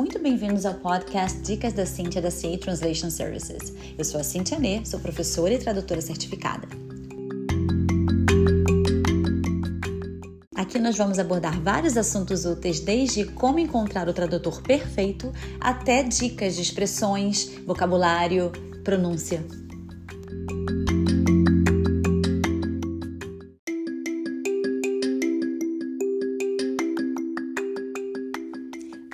muito bem-vindos ao podcast Dicas da Cíntia da CA Translation Services. Eu sou a Cíntia Nê, sou professora e tradutora certificada. Aqui nós vamos abordar vários assuntos úteis, desde como encontrar o tradutor perfeito até dicas de expressões, vocabulário, pronúncia.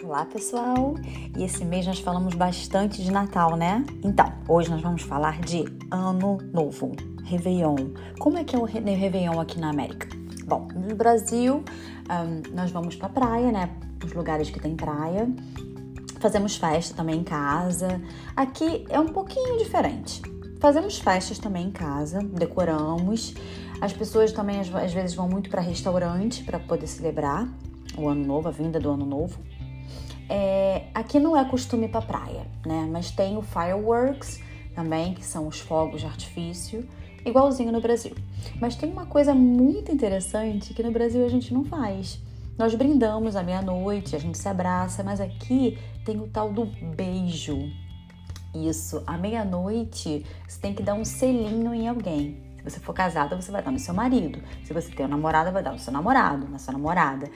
Olá pessoal! E esse mês nós falamos bastante de Natal, né? Então, hoje nós vamos falar de Ano Novo, Réveillon. Como é que é o Réveillon aqui na América? Bom, no Brasil um, nós vamos pra praia, né? Os lugares que tem praia. Fazemos festa também em casa. Aqui é um pouquinho diferente. Fazemos festas também em casa, decoramos. As pessoas também às vezes vão muito para restaurante para poder celebrar o ano novo, a vinda do ano novo. É, aqui não é costume para praia, né? Mas tem o fireworks também, que são os fogos de artifício, igualzinho no Brasil. Mas tem uma coisa muito interessante que no Brasil a gente não faz. Nós brindamos à meia-noite, a gente se abraça, mas aqui tem o tal do beijo. Isso, à meia-noite você tem que dar um selinho em alguém. Se você for casada, você vai dar no seu marido. Se você tem uma namorada, vai dar no seu namorado, na sua namorada.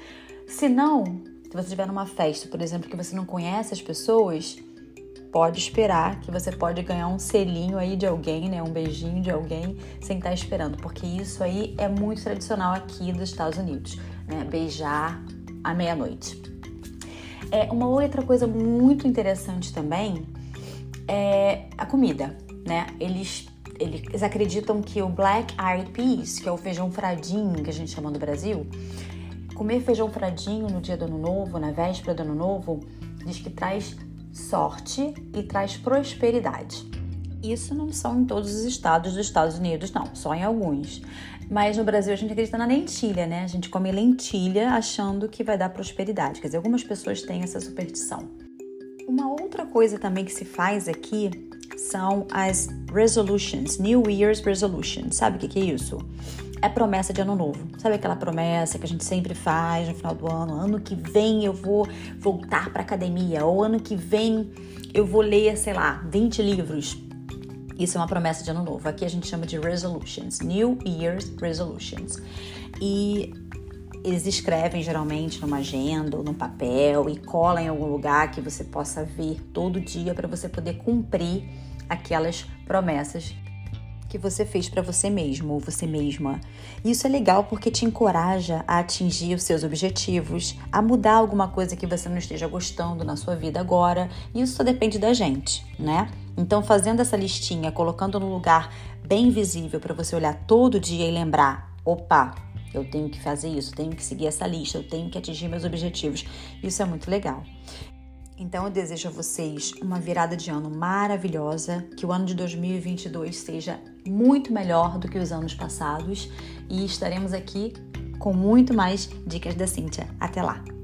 Se não, se você estiver numa festa, por exemplo, que você não conhece as pessoas, pode esperar que você pode ganhar um selinho aí de alguém, né? Um beijinho de alguém sem estar esperando, porque isso aí é muito tradicional aqui dos Estados Unidos, né? Beijar à meia-noite. É uma outra coisa muito interessante também é a comida, né? Eles eles acreditam que o black eyed peas, que é o feijão fradinho que a gente chama no Brasil, Comer feijão fradinho no dia do ano novo, na véspera do ano novo, diz que traz sorte e traz prosperidade. Isso não são em todos os estados dos Estados Unidos, não, só em alguns. Mas no Brasil a gente acredita na lentilha, né? A gente come lentilha achando que vai dar prosperidade. Quer dizer, algumas pessoas têm essa superstição. Uma outra coisa também que se faz aqui são as resolutions, New Year's resolutions. Sabe o que, é isso? É promessa de ano novo. Sabe aquela promessa que a gente sempre faz no final do ano? Ano que vem eu vou voltar para academia, ou ano que vem eu vou ler, sei lá, 20 livros. Isso é uma promessa de ano novo. Aqui a gente chama de resolutions, New Year's resolutions. E eles escrevem geralmente numa agenda ou num papel e colam em algum lugar que você possa ver todo dia para você poder cumprir aquelas promessas que você fez para você mesmo ou você mesma. Isso é legal porque te encoraja a atingir os seus objetivos, a mudar alguma coisa que você não esteja gostando na sua vida agora. Isso só depende da gente, né? Então, fazendo essa listinha, colocando no lugar bem visível para você olhar todo dia e lembrar: opa, eu tenho que fazer isso, tenho que seguir essa lista, eu tenho que atingir meus objetivos. Isso é muito legal. Então eu desejo a vocês uma virada de ano maravilhosa, que o ano de 2022 seja muito melhor do que os anos passados e estaremos aqui com muito mais dicas da Cíntia. Até lá!